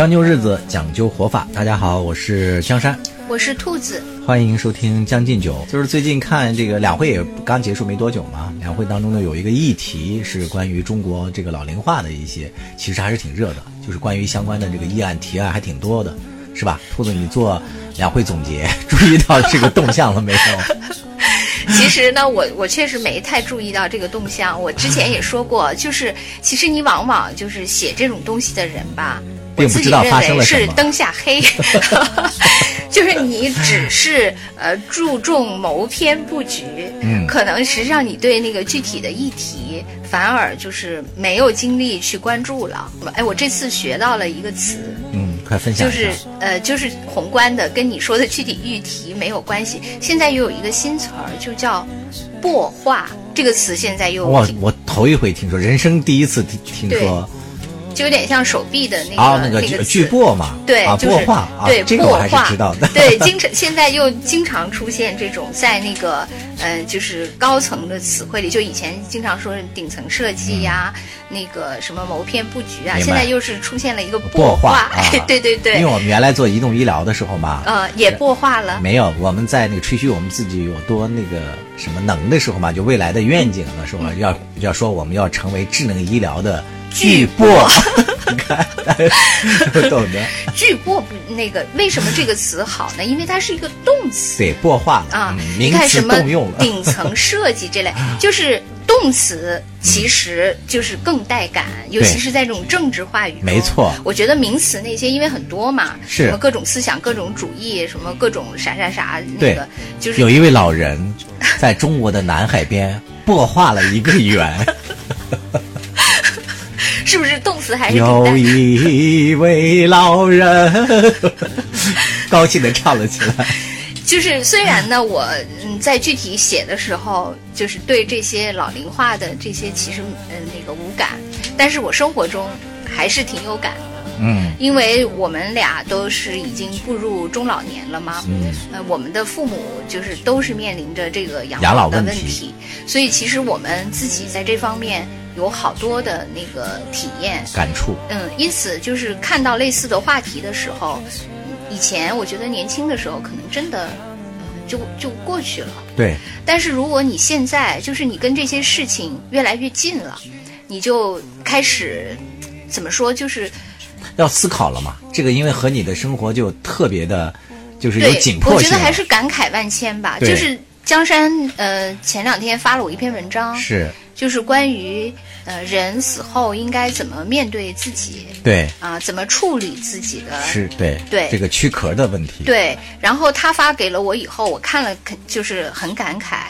将就日子，讲究活法。大家好，我是江山，我是兔子，欢迎收听《将进酒》。就是最近看这个两会也刚结束没多久嘛，两会当中呢有一个议题是关于中国这个老龄化的一些，其实还是挺热的，就是关于相关的这个议案提案还挺多的，是吧？兔子，你做两会总结，注意到这个动向了没有？其实呢，我我确实没太注意到这个动向。我之前也说过，就是其实你往往就是写这种东西的人吧，我自己认为是灯下黑，就是你只是呃注重谋篇布局，嗯，可能实际上你对那个具体的议题反而就是没有精力去关注了。哎，我这次学到了一个词，嗯。快分享就是呃，就是宏观的，跟你说的具体议题没有关系。现在又有一个新词儿，就叫“薄化”这个词，现在又我我头一回听说，人生第一次听听说。就有点像手臂的那个那个巨擘嘛，对，就是对，这个我还是知道的。对，经常现在又经常出现这种在那个呃，就是高层的词汇里，就以前经常说顶层设计呀，那个什么谋篇布局啊，现在又是出现了一个擘化。对对对，因为我们原来做移动医疗的时候嘛，呃，也擘化了。没有，我们在那个吹嘘我们自己有多那个什么能的时候嘛，就未来的愿景的时候，要要说我们要成为智能医疗的。巨擘，你看，懂的。巨擘不那个，为什么这个词好呢？因为它是一个动词，对，擘化了啊。你看什么顶层设计这类，就是动词，其实就是更带感，尤其是在这种政治话语。没错，我觉得名词那些因为很多嘛，是什么各种思想、各种主义，什么各种啥啥啥，那个就是有一位老人在中国的南海边擘画了一个圆。是不是动词还是有一位老人，高兴的唱了起来。就是虽然呢，我嗯在具体写的时候，就是对这些老龄化的这些其实嗯那个无感，但是我生活中还是挺有感的。嗯，因为我们俩都是已经步入中老年了嘛。嗯，呃，我们的父母就是都是面临着这个养老的问题，所以其实我们自己在这方面。有好多的那个体验感触，嗯，因此就是看到类似的话题的时候，以前我觉得年轻的时候可能真的，就就过去了。对。但是如果你现在就是你跟这些事情越来越近了，你就开始怎么说，就是要思考了嘛。这个因为和你的生活就特别的，就是有紧迫性。我觉得还是感慨万千吧。就是江山呃，前两天发了我一篇文章。是。就是关于呃人死后应该怎么面对自己，对啊，怎么处理自己的，是对对这个躯壳的问题。对，然后他发给了我以后，我看了肯，就是很感慨，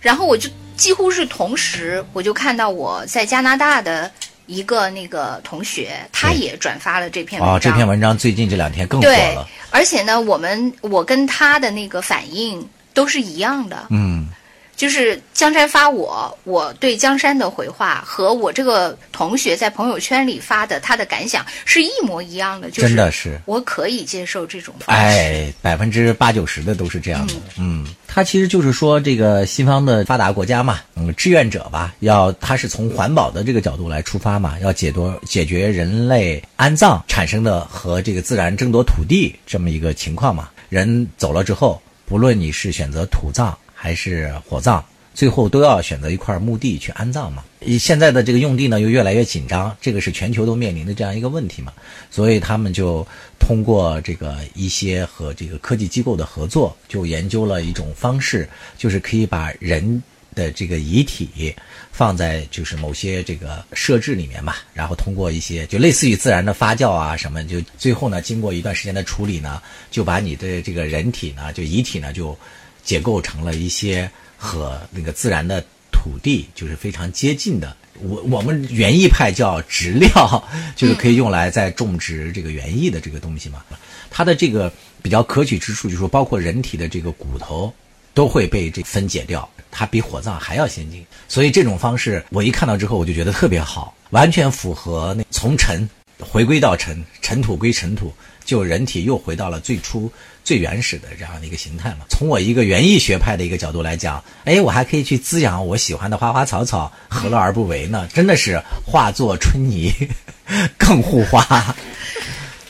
然后我就几乎是同时，我就看到我在加拿大的一个那个同学，他也转发了这篇文章。哦，这篇文章最近这两天更火了。而且呢，我们我跟他的那个反应都是一样的。嗯。就是江山发我，我对江山的回话和我这个同学在朋友圈里发的他的感想是一模一样的，真的是我可以接受这种方式。哎，百分之八九十的都是这样的。嗯，他其实就是说，这个西方的发达国家嘛，嗯，志愿者吧，要他是从环保的这个角度来出发嘛，要解夺解决人类安葬产生的和这个自然争夺土地这么一个情况嘛。人走了之后，不论你是选择土葬。还是火葬，最后都要选择一块墓地去安葬嘛。现在的这个用地呢又越来越紧张，这个是全球都面临的这样一个问题嘛。所以他们就通过这个一些和这个科技机构的合作，就研究了一种方式，就是可以把人的这个遗体放在就是某些这个设置里面嘛，然后通过一些就类似于自然的发酵啊什么，就最后呢经过一段时间的处理呢，就把你的这个人体呢就遗体呢就。结构成了一些和那个自然的土地就是非常接近的，我我们园艺派叫植料，就是可以用来在种植这个园艺的这个东西嘛。它的这个比较可取之处就是说，包括人体的这个骨头都会被这分解掉，它比火葬还要先进。所以这种方式我一看到之后，我就觉得特别好，完全符合那从尘回归到尘，尘土归尘土。就人体又回到了最初最原始的这样的一个形态嘛。从我一个园艺学派的一个角度来讲，哎，我还可以去滋养我喜欢的花花草草，何乐而不为呢？真的是化作春泥 更护花。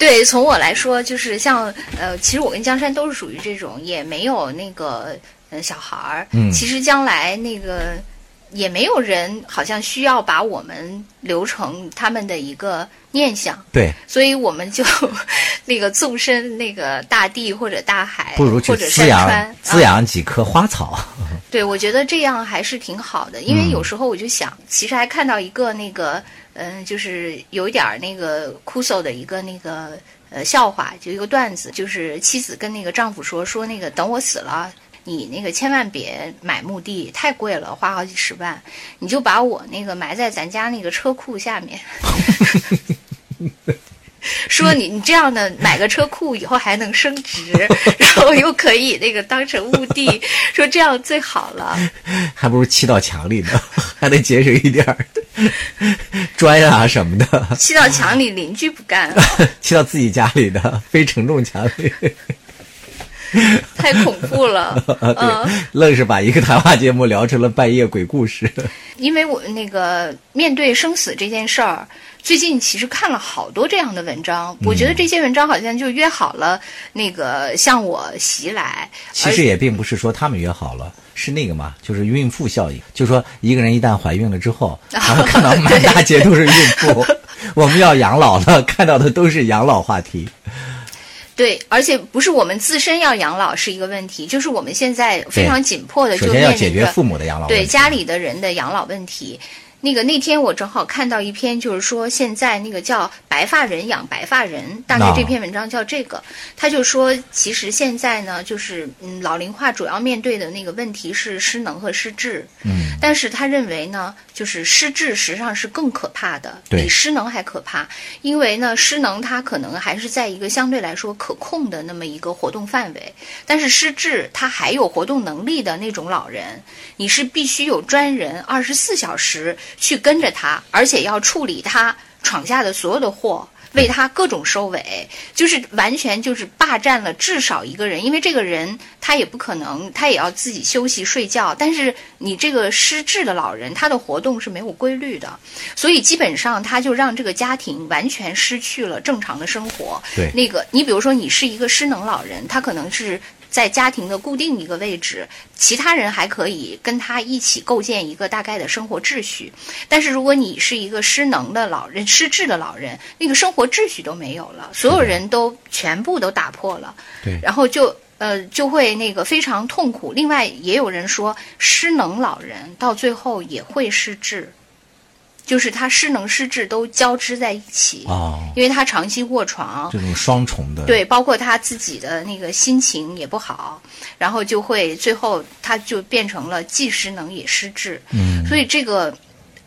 对，从我来说，就是像呃，其实我跟江山都是属于这种，也没有那个呃小孩儿。嗯，其实将来那个也没有人好像需要把我们留成他们的一个念想。对，所以我们就 那个纵身那个大地或者大海，不如去滋养滋养几棵花草。对，我觉得这样还是挺好的，因为有时候我就想，其实还看到一个那个，嗯，就是有一点儿那个哭诉的一个那个呃笑话，就一个段子，就是妻子跟那个丈夫说说那个等我死了，你那个千万别买墓地，太贵了，花好几十万，你就把我那个埋在咱家那个车库下面。说你你这样的买个车库以后还能升值，然后又可以那个当成墓地，说这样最好了。还不如砌到墙里呢，还得节省一点儿砖啊什么的。砌到墙里邻居不干，砌到自己家里的非承重墙里，太恐怖了。对，愣是把一个谈话节目聊成了半夜鬼故事。因为我那个面对生死这件事儿。最近其实看了好多这样的文章，我觉得这些文章好像就约好了那个向我袭来。其实也并不是说他们约好了，是那个嘛，就是孕妇效应。就说一个人一旦怀孕了之后，然后看到满大街都是孕妇，我们要养老了，看到的都是养老话题。对，而且不是我们自身要养老是一个问题，就是我们现在非常紧迫的，首先要解决父母的养老，对家里的人的养老问题。那个那天我正好看到一篇，就是说现在那个叫“白发人养白发人”，大概这篇文章叫这个。他就说，其实现在呢，就是嗯，老龄化主要面对的那个问题是失能和失智。嗯。但是他认为呢，就是失智实际上是更可怕的，比失能还可怕。因为呢，失能它可能还是在一个相对来说可控的那么一个活动范围，但是失智它还有活动能力的那种老人，你是必须有专人二十四小时。去跟着他，而且要处理他闯下的所有的祸，为他各种收尾，就是完全就是霸占了至少一个人，因为这个人他也不可能，他也要自己休息睡觉。但是你这个失智的老人，他的活动是没有规律的，所以基本上他就让这个家庭完全失去了正常的生活。对，那个你比如说你是一个失能老人，他可能是。在家庭的固定一个位置，其他人还可以跟他一起构建一个大概的生活秩序。但是如果你是一个失能的老人、失智的老人，那个生活秩序都没有了，所有人都全部都打破了。对，然后就呃就会那个非常痛苦。另外也有人说，失能老人到最后也会失智。就是他失能失智都交织在一起啊，因为他长期卧床，这种双重的对，包括他自己的那个心情也不好，然后就会最后他就变成了既失能也失智。嗯，所以这个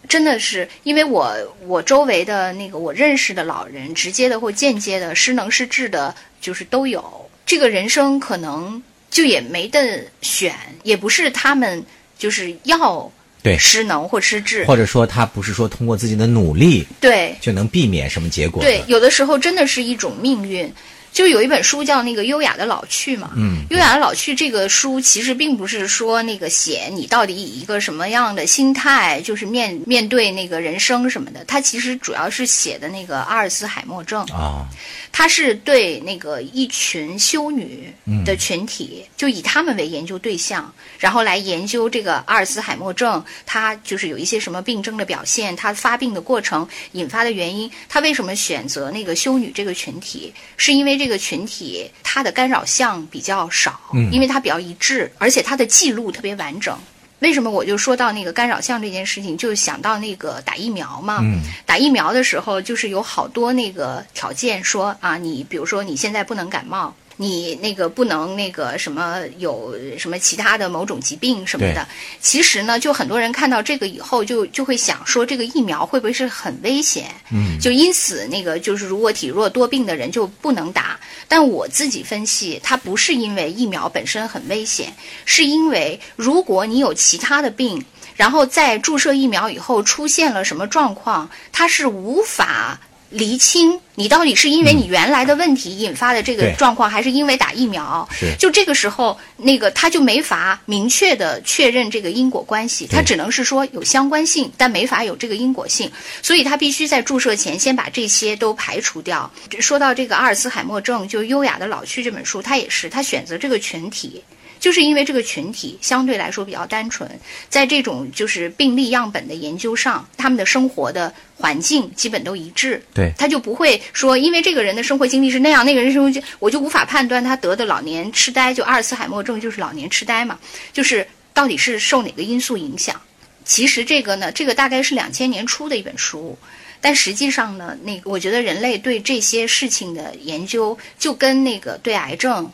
真的是因为我我周围的那个我认识的老人，直接的或间接的失能失智的，就是都有。这个人生可能就也没得选，也不是他们就是要。对失能或失智，或者说他不是说通过自己的努力，对就能避免什么结果。对，有的时候真的是一种命运。就有一本书叫那个《优雅的老去》嘛，嗯，《优雅的老去》这个书其实并不是说那个写你到底以一个什么样的心态，就是面面对那个人生什么的，它其实主要是写的那个阿尔茨海默症啊。它是对那个一群修女的群体，就以他们为研究对象，然后来研究这个阿尔茨海默症，它就是有一些什么病症的表现，它发病的过程引发的原因，它为什么选择那个修女这个群体？是因为这个群体它的干扰项比较少，因为它比较一致，而且它的记录特别完整。为什么我就说到那个干扰项这件事情，就想到那个打疫苗嘛？打疫苗的时候，就是有好多那个条件，说啊，你比如说你现在不能感冒。你那个不能那个什么有什么其他的某种疾病什么的，其实呢，就很多人看到这个以后，就就会想说，这个疫苗会不会是很危险？嗯，就因此那个就是如果体弱多病的人就不能打。但我自己分析，它不是因为疫苗本身很危险，是因为如果你有其他的病，然后在注射疫苗以后出现了什么状况，它是无法。厘清你到底是因为你原来的问题引发的这个状况，还是因为打疫苗？是。就这个时候，那个他就没法明确的确认这个因果关系，他只能是说有相关性，但没法有这个因果性，所以他必须在注射前先把这些都排除掉。说到这个阿尔茨海默症，就《优雅的老去》这本书，他也是他选择这个群体。就是因为这个群体相对来说比较单纯，在这种就是病例样本的研究上，他们的生活的环境基本都一致。对，他就不会说，因为这个人的生活经历是那样，那个人生活就我就无法判断他得的老年痴呆，就阿尔茨海默症就是老年痴呆嘛，就是到底是受哪个因素影响？其实这个呢，这个大概是两千年初的一本书，但实际上呢，那个我觉得人类对这些事情的研究，就跟那个对癌症。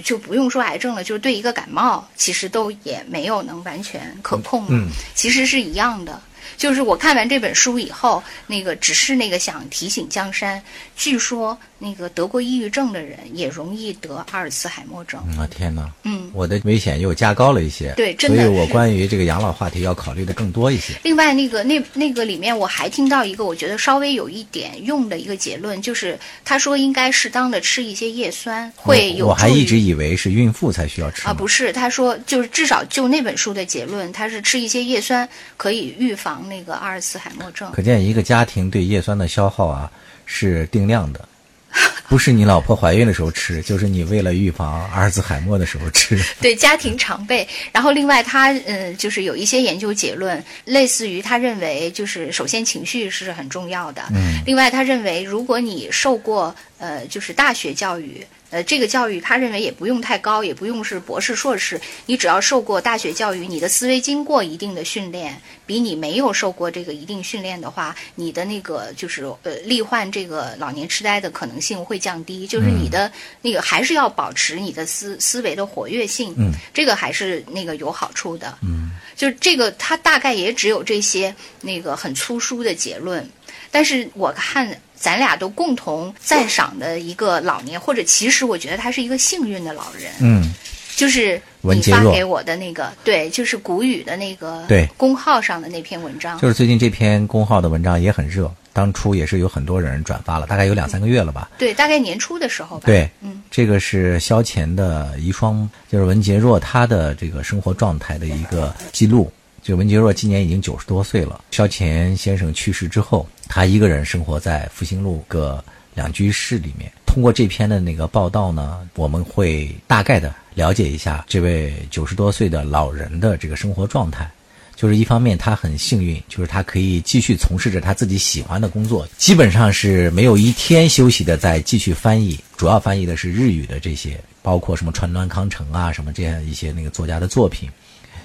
就不用说癌症了，就是对一个感冒，其实都也没有能完全可控。嗯，其实是一样的。就是我看完这本书以后，那个只是那个想提醒江山，据说那个得过抑郁症的人也容易得阿尔茨海默症。啊天哪！嗯，我的危险又加高了一些。对，真的。所以我关于这个养老话题要考虑的更多一些。另外，那个那那个里面我还听到一个我觉得稍微有一点用的一个结论，就是他说应该适当的吃一些叶酸，会有。我还一直以为是孕妇才需要吃啊，不是，他说就是至少就那本书的结论，他是吃一些叶酸可以预防。那个阿尔茨海默症，可见一个家庭对叶酸的消耗啊是定量的，不是你老婆怀孕的时候吃，就是你为了预防阿尔兹海默的时候吃。对家庭常备。然后另外他嗯，就是有一些研究结论，类似于他认为就是首先情绪是很重要的。嗯。另外他认为，如果你受过呃就是大学教育。呃，这个教育他认为也不用太高，也不用是博士、硕士，你只要受过大学教育，你的思维经过一定的训练，比你没有受过这个一定训练的话，你的那个就是呃罹患这个老年痴呆的可能性会降低。就是你的那个还是要保持你的思思维的活跃性，嗯，这个还是那个有好处的，嗯，就是这个他大概也只有这些那个很粗疏的结论，但是我看。咱俩都共同赞赏的一个老年，或者其实我觉得他是一个幸运的老人。嗯，就是你发给我的那个，对，就是谷雨的那个对公号上的那篇文章。就是最近这篇公号的文章也很热，当初也是有很多人转发了，大概有两三个月了吧。对，大概年初的时候吧。对，嗯，这个是萧乾的遗孀，就是文杰若她的这个生活状态的一个记录。就文杰若今年已经九十多岁了，萧乾先生去世之后，他一个人生活在复兴路个两居室里面。通过这篇的那个报道呢，我们会大概的了解一下这位九十多岁的老人的这个生活状态。就是一方面他很幸运，就是他可以继续从事着他自己喜欢的工作，基本上是没有一天休息的，在继续翻译，主要翻译的是日语的这些，包括什么川端康成啊什么这样一些那个作家的作品。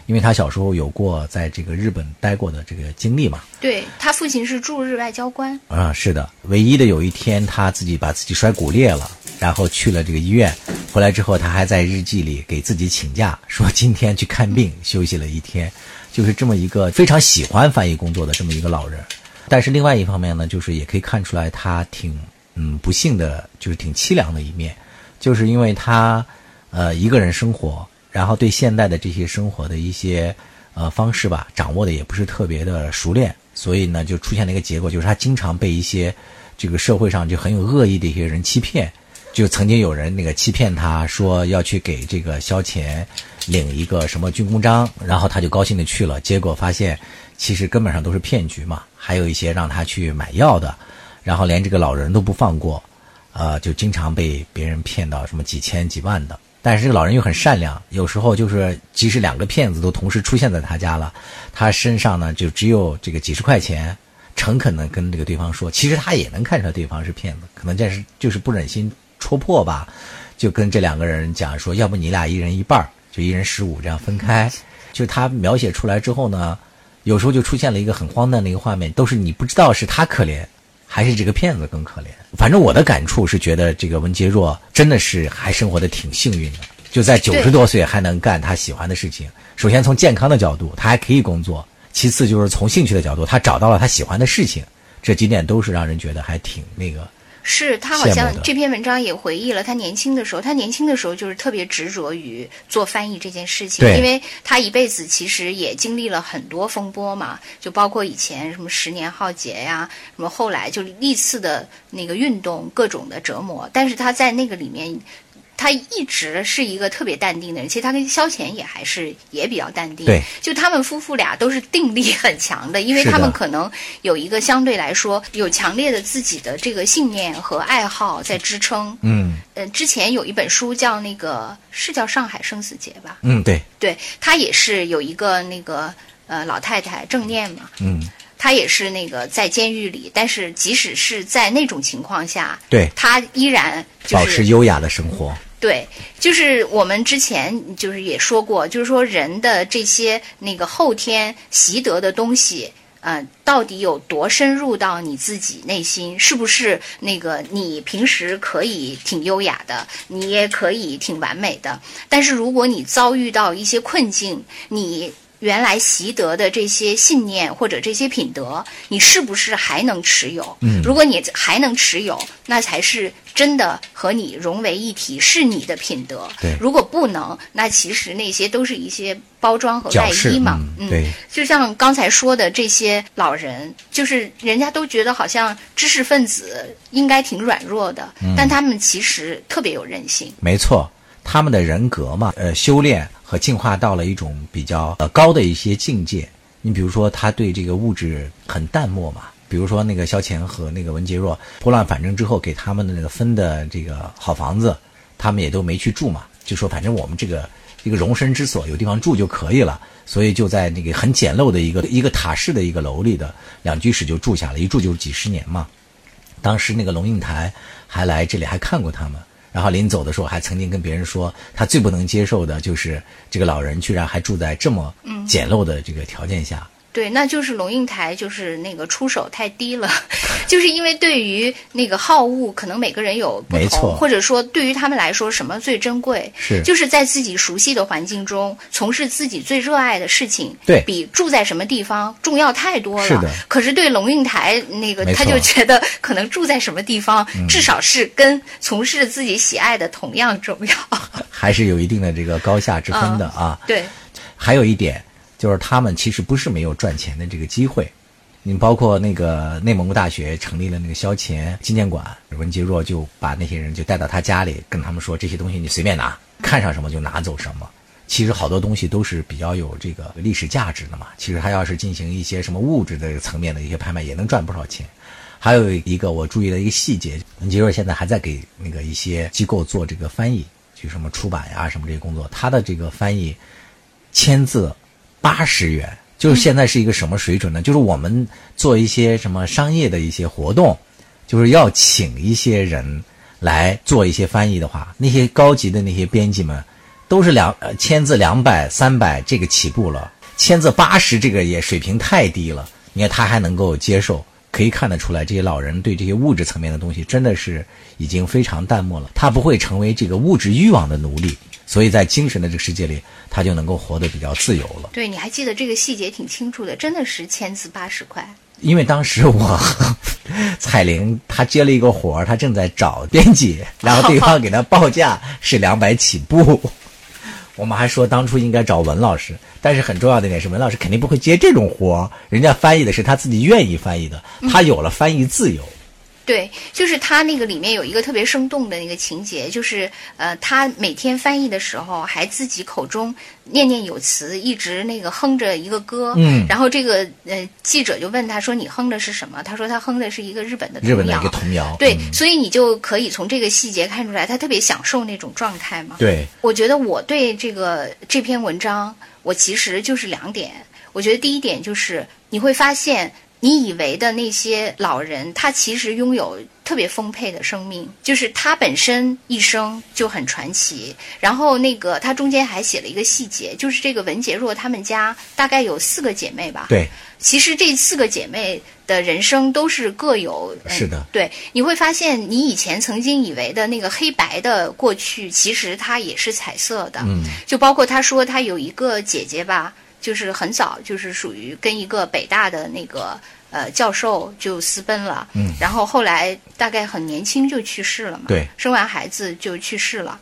因为他小时候有过在这个日本待过的这个经历嘛，对他父亲是驻日外交官啊，是的。唯一的有一天他自己把自己摔骨裂了，然后去了这个医院，回来之后他还在日记里给自己请假，说今天去看病休息了一天，就是这么一个非常喜欢翻译工作的这么一个老人。但是另外一方面呢，就是也可以看出来他挺嗯不幸的，就是挺凄凉的一面，就是因为他呃一个人生活。然后对现代的这些生活的一些呃方式吧，掌握的也不是特别的熟练，所以呢，就出现了一个结果，就是他经常被一些这个社会上就很有恶意的一些人欺骗。就曾经有人那个欺骗他说要去给这个萧乾领一个什么军功章，然后他就高兴的去了，结果发现其实根本上都是骗局嘛。还有一些让他去买药的，然后连这个老人都不放过，呃，就经常被别人骗到什么几千几万的。但是这个老人又很善良，有时候就是即使两个骗子都同时出现在他家了，他身上呢就只有这个几十块钱，诚恳的跟这个对方说，其实他也能看出来对方是骗子，可能这是就是不忍心戳破吧，就跟这两个人讲说，要不你俩一人一半就一人十五这样分开。就他描写出来之后呢，有时候就出现了一个很荒诞的一个画面，都是你不知道是他可怜。还是这个骗子更可怜。反正我的感触是觉得这个文杰若真的是还生活的挺幸运的，就在九十多岁还能干他喜欢的事情。首先从健康的角度，他还可以工作；其次就是从兴趣的角度，他找到了他喜欢的事情。这几点都是让人觉得还挺那个。是他好像这篇文章也回忆了他年轻的时候，他年轻的时候就是特别执着于做翻译这件事情，因为他一辈子其实也经历了很多风波嘛，就包括以前什么十年浩劫呀，什么后来就历次的那个运动各种的折磨，但是他在那个里面。他一直是一个特别淡定的人，其实他跟萧乾也还是也比较淡定。对，就他们夫妇俩都是定力很强的，因为他们可能有一个相对来说有强烈的自己的这个信念和爱好在支撑。嗯，呃，之前有一本书叫那个是叫《上海生死劫》吧？嗯，对，对他也是有一个那个呃老太太正念嘛。嗯。他也是那个在监狱里，但是即使是在那种情况下，对，他依然保持优雅的生活。对，就是我们之前就是也说过，就是说人的这些那个后天习得的东西，嗯，到底有多深入到你自己内心？是不是那个你平时可以挺优雅的，你也可以挺完美的，但是如果你遭遇到一些困境，你。原来习得的这些信念或者这些品德，你是不是还能持有？嗯，如果你还能持有，那才是真的和你融为一体，是你的品德。对，如果不能，那其实那些都是一些包装和外衣嘛。嗯，对。就像刚才说的这些老人，就是人家都觉得好像知识分子应该挺软弱的，但他们其实特别有韧性。没错。他们的人格嘛，呃，修炼和进化到了一种比较呃高的一些境界。你比如说，他对这个物质很淡漠嘛。比如说，那个萧乾和那个文杰若拨乱反正之后，给他们的那个分的这个好房子，他们也都没去住嘛。就说反正我们这个一个容身之所，有地方住就可以了。所以就在那个很简陋的一个一个塔式的一个楼里的两居室就住下了，一住就是几十年嘛。当时那个龙应台还来这里还看过他们。然后临走的时候，还曾经跟别人说，他最不能接受的就是这个老人居然还住在这么简陋的这个条件下。对，那就是龙应台，就是那个出手太低了，就是因为对于那个好物，可能每个人有不同，或者说对于他们来说，什么最珍贵？是，就是在自己熟悉的环境中从事自己最热爱的事情，对，比住在什么地方重要太多了。是的。可是对龙应台那个，他就觉得可能住在什么地方，至少是跟从事自己喜爱的同样重要。还是有一定的这个高下之分的啊。对。还有一点。就是他们其实不是没有赚钱的这个机会，你包括那个内蒙古大学成立了那个萧乾纪念馆，文杰若就把那些人就带到他家里，跟他们说这些东西你随便拿，看上什么就拿走什么。其实好多东西都是比较有这个历史价值的嘛。其实他要是进行一些什么物质的层面的一些拍卖，也能赚不少钱。还有一个我注意的一个细节，文杰若现在还在给那个一些机构做这个翻译，就什么出版呀什么这些工作，他的这个翻译签字。八十元，就是现在是一个什么水准呢？就是我们做一些什么商业的一些活动，就是要请一些人来做一些翻译的话，那些高级的那些编辑们，都是两签字两百、三百这个起步了，签字八十这个也水平太低了。你看他还能够接受，可以看得出来，这些老人对这些物质层面的东西真的是已经非常淡漠了。他不会成为这个物质欲望的奴隶。所以在精神的这个世界里，他就能够活得比较自由了。对，你还记得这个细节挺清楚的，真的是签字八十块。因为当时我彩玲她接了一个活儿，她正在找编辑，然后对方给她报价是两百起步。我们还说当初应该找文老师，但是很重要的一点是，文老师肯定不会接这种活儿，人家翻译的是他自己愿意翻译的，他有了翻译自由。对，就是他那个里面有一个特别生动的那个情节，就是呃，他每天翻译的时候还自己口中念念有词，一直那个哼着一个歌。嗯。然后这个呃记者就问他说：“你哼的是什么？”他说：“他哼的是一个日本的日本的一个童谣。”对，所以你就可以从这个细节看出来，他特别享受那种状态嘛。对。我觉得我对这个这篇文章，我其实就是两点。我觉得第一点就是你会发现。你以为的那些老人，他其实拥有特别丰沛的生命，就是他本身一生就很传奇。然后那个他中间还写了一个细节，就是这个文杰若他们家大概有四个姐妹吧？对。其实这四个姐妹的人生都是各有是的。对，你会发现你以前曾经以为的那个黑白的过去，其实它也是彩色的。嗯。就包括他说他有一个姐姐吧。就是很早就是属于跟一个北大的那个呃教授就私奔了，嗯，然后后来大概很年轻就去世了嘛，对，生完孩子就去世了。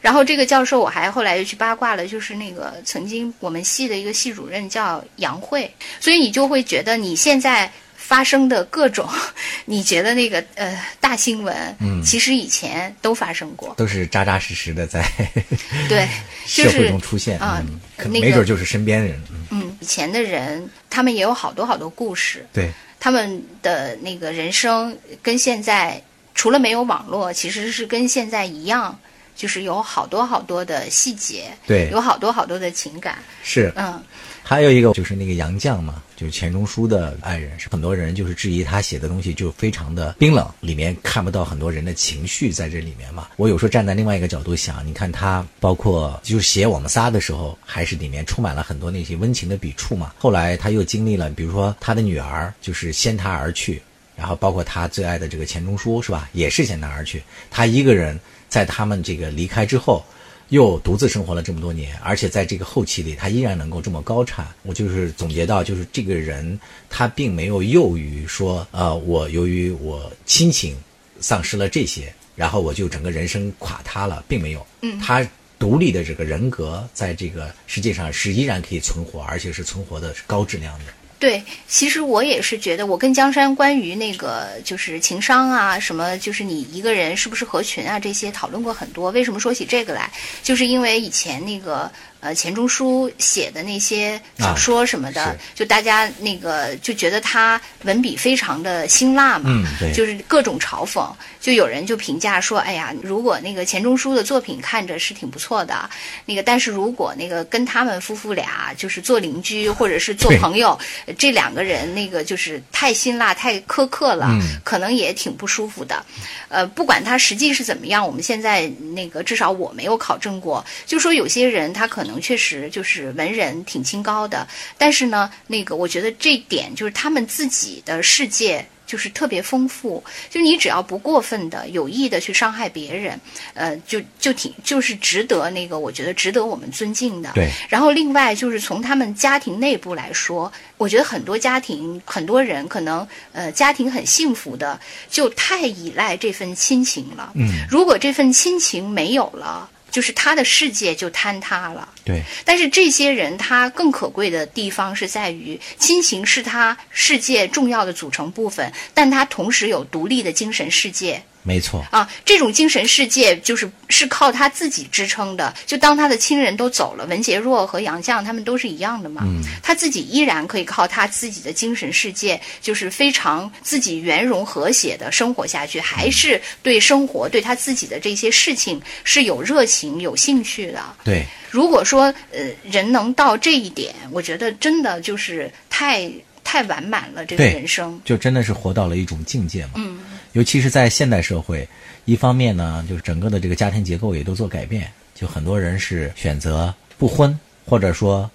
然后这个教授我还后来又去八卦了，就是那个曾经我们系的一个系主任叫杨慧，所以你就会觉得你现在。发生的各种，你觉得那个呃大新闻，嗯，其实以前都发生过，都是扎扎实实的在 对 社会中出现啊，没准就是身边人。嗯，以前的人他们也有好多好多故事，对，他们的那个人生跟现在除了没有网络，其实是跟现在一样，就是有好多好多的细节，对，有好多好多的情感，是，嗯。还有一个就是那个杨绛嘛，就是钱钟书的爱人，是很多人就是质疑他写的东西就非常的冰冷，里面看不到很多人的情绪在这里面嘛。我有时候站在另外一个角度想，你看他包括就写我们仨的时候，还是里面充满了很多那些温情的笔触嘛。后来他又经历了，比如说他的女儿就是先他而去，然后包括他最爱的这个钱钟书是吧，也是先他而去，他一个人在他们这个离开之后。又独自生活了这么多年，而且在这个后期里，他依然能够这么高产。我就是总结到，就是这个人他并没有囿于说，呃，我由于我亲情丧失了这些，然后我就整个人生垮塌了，并没有。嗯，他独立的这个人格在这个世界上是依然可以存活，而且是存活的是高质量的。对，其实我也是觉得，我跟江山关于那个就是情商啊，什么就是你一个人是不是合群啊，这些讨论过很多。为什么说起这个来，就是因为以前那个。呃，钱钟书写的那些小说什么的，就大家那个就觉得他文笔非常的辛辣嘛，就是各种嘲讽。就有人就评价说，哎呀，如果那个钱钟书的作品看着是挺不错的，那个但是如果那个跟他们夫妇俩就是做邻居或者是做朋友，这两个人那个就是太辛辣、太苛刻了，可能也挺不舒服的。呃，不管他实际是怎么样，我们现在那个至少我没有考证过，就说有些人他可能。确实就是文人挺清高的，但是呢，那个我觉得这点就是他们自己的世界就是特别丰富。就你只要不过分的有意的去伤害别人，呃，就就挺就是值得那个我觉得值得我们尊敬的。对。然后另外就是从他们家庭内部来说，我觉得很多家庭很多人可能呃家庭很幸福的，就太依赖这份亲情了。嗯。如果这份亲情没有了。就是他的世界就坍塌了。对，但是这些人他更可贵的地方是在于亲情是他世界重要的组成部分，但他同时有独立的精神世界。没错啊，这种精神世界就是是靠他自己支撑的。就当他的亲人都走了，文杰若和杨绛他们都是一样的嘛。嗯，他自己依然可以靠他自己的精神世界，就是非常自己圆融和谐的生活下去，还是对生活对他自己的这些事情是有热情、有兴趣的。对，如果说呃人能到这一点，我觉得真的就是太太完满了这个人生，就真的是活到了一种境界嘛。嗯。尤其是在现代社会，一方面呢，就是整个的这个家庭结构也都做改变，就很多人是选择不婚，或者说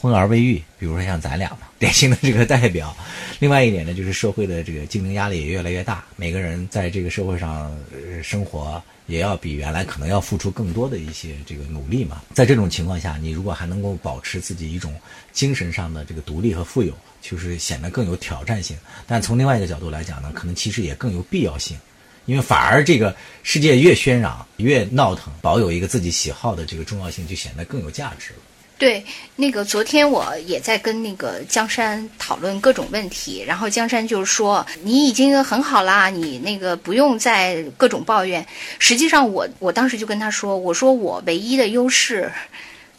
婚而未育，比如说像咱俩嘛，典型的这个代表。另外一点呢，就是社会的这个竞争压力也越来越大，每个人在这个社会上生活也要比原来可能要付出更多的一些这个努力嘛。在这种情况下，你如果还能够保持自己一种精神上的这个独立和富有。就是显得更有挑战性，但从另外一个角度来讲呢，可能其实也更有必要性，因为反而这个世界越喧嚷、越闹腾，保有一个自己喜好的这个重要性就显得更有价值了。对，那个昨天我也在跟那个江山讨论各种问题，然后江山就是说：“你已经很好啦，你那个不用再各种抱怨。”实际上，我我当时就跟他说：“我说我唯一的优势。”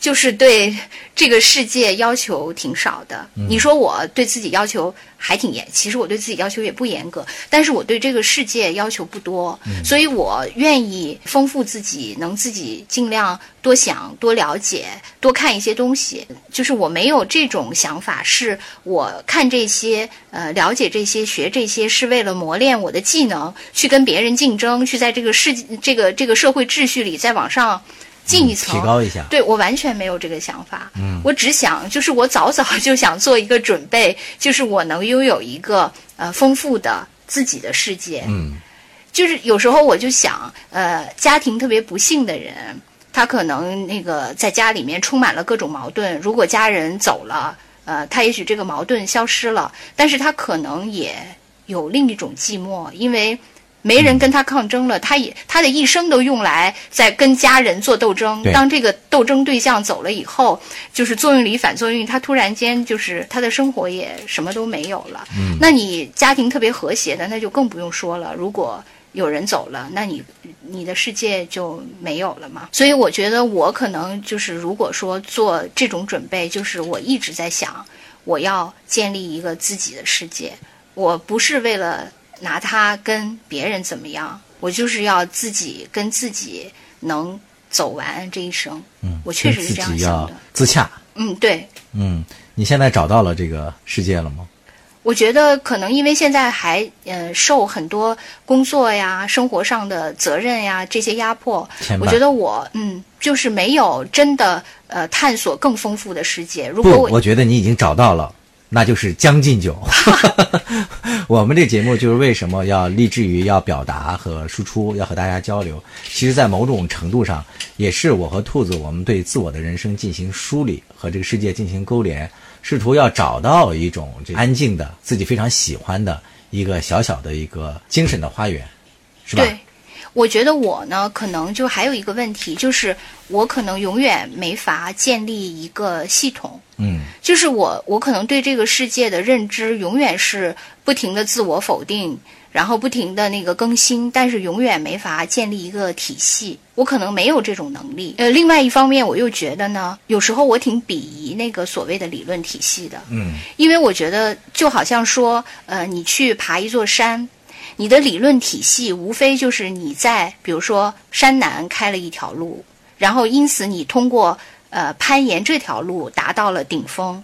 就是对这个世界要求挺少的。你说我对自己要求还挺严，其实我对自己要求也不严格，但是我对这个世界要求不多，所以我愿意丰富自己，能自己尽量多想、多了解、多看一些东西。就是我没有这种想法，是我看这些、呃，了解这些、学这些，是为了磨练我的技能，去跟别人竞争，去在这个世这个这个社会秩序里再往上。进一层，提高一下。对我完全没有这个想法。嗯，我只想，就是我早早就想做一个准备，就是我能拥有一个呃丰富的自己的世界。嗯，就是有时候我就想，呃，家庭特别不幸的人，他可能那个在家里面充满了各种矛盾。如果家人走了，呃，他也许这个矛盾消失了，但是他可能也有另一种寂寞，因为。没人跟他抗争了，他也他的一生都用来在跟家人做斗争。当这个斗争对象走了以后，就是作用力反作用，他突然间就是他的生活也什么都没有了。嗯，那你家庭特别和谐的，那就更不用说了。如果有人走了，那你你的世界就没有了嘛。所以我觉得我可能就是如果说做这种准备，就是我一直在想，我要建立一个自己的世界，我不是为了。拿它跟别人怎么样？我就是要自己跟自己能走完这一生。嗯，我确实是这样想的。自洽。嗯，对。嗯，你现在找到了这个世界了吗？我觉得可能因为现在还呃受很多工作呀、生活上的责任呀这些压迫，我觉得我嗯就是没有真的呃探索更丰富的世界。如果我觉得你已经找到了。那就是《将进酒》，我们这节目就是为什么要立志于要表达和输出，要和大家交流。其实，在某种程度上，也是我和兔子我们对自我的人生进行梳理和这个世界进行勾连，试图要找到一种这安静的、自己非常喜欢的一个小小的一个精神的花园，是吧？对。我觉得我呢，可能就还有一个问题，就是我可能永远没法建立一个系统。嗯，就是我，我可能对这个世界的认知永远是不停的自我否定，然后不停的那个更新，但是永远没法建立一个体系。我可能没有这种能力。呃，另外一方面，我又觉得呢，有时候我挺鄙夷那个所谓的理论体系的。嗯，因为我觉得就好像说，呃，你去爬一座山。你的理论体系无非就是你在，比如说山南开了一条路，然后因此你通过呃攀岩这条路达到了顶峰，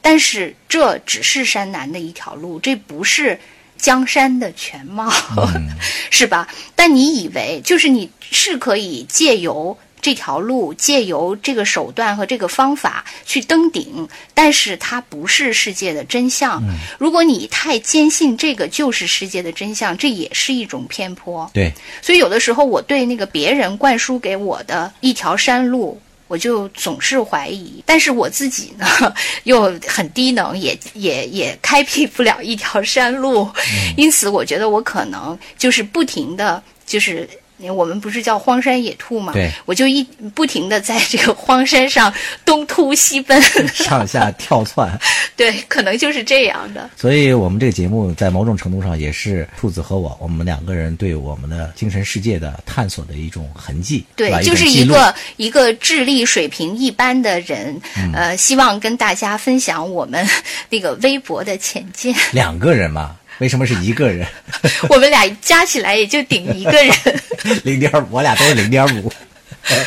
但是这只是山南的一条路，这不是江山的全貌，是吧？但你以为就是你是可以借由。这条路借由这个手段和这个方法去登顶，但是它不是世界的真相。如果你太坚信这个就是世界的真相，这也是一种偏颇。对，所以有的时候我对那个别人灌输给我的一条山路，我就总是怀疑。但是我自己呢，又很低能，也也也开辟不了一条山路。因此，我觉得我可能就是不停的就是。我们不是叫荒山野兔吗？对，我就一不停的在这个荒山上东突西奔，上下跳窜。对，可能就是这样的。所以，我们这个节目在某种程度上也是兔子和我，我们两个人对我们的精神世界的探索的一种痕迹。对，就是一个一个智力水平一般的人，呃，希望跟大家分享我们那个微博的浅见。两个人嘛。为什么是一个人？我们俩加起来也就顶一个人。零点五，我俩都是零点五。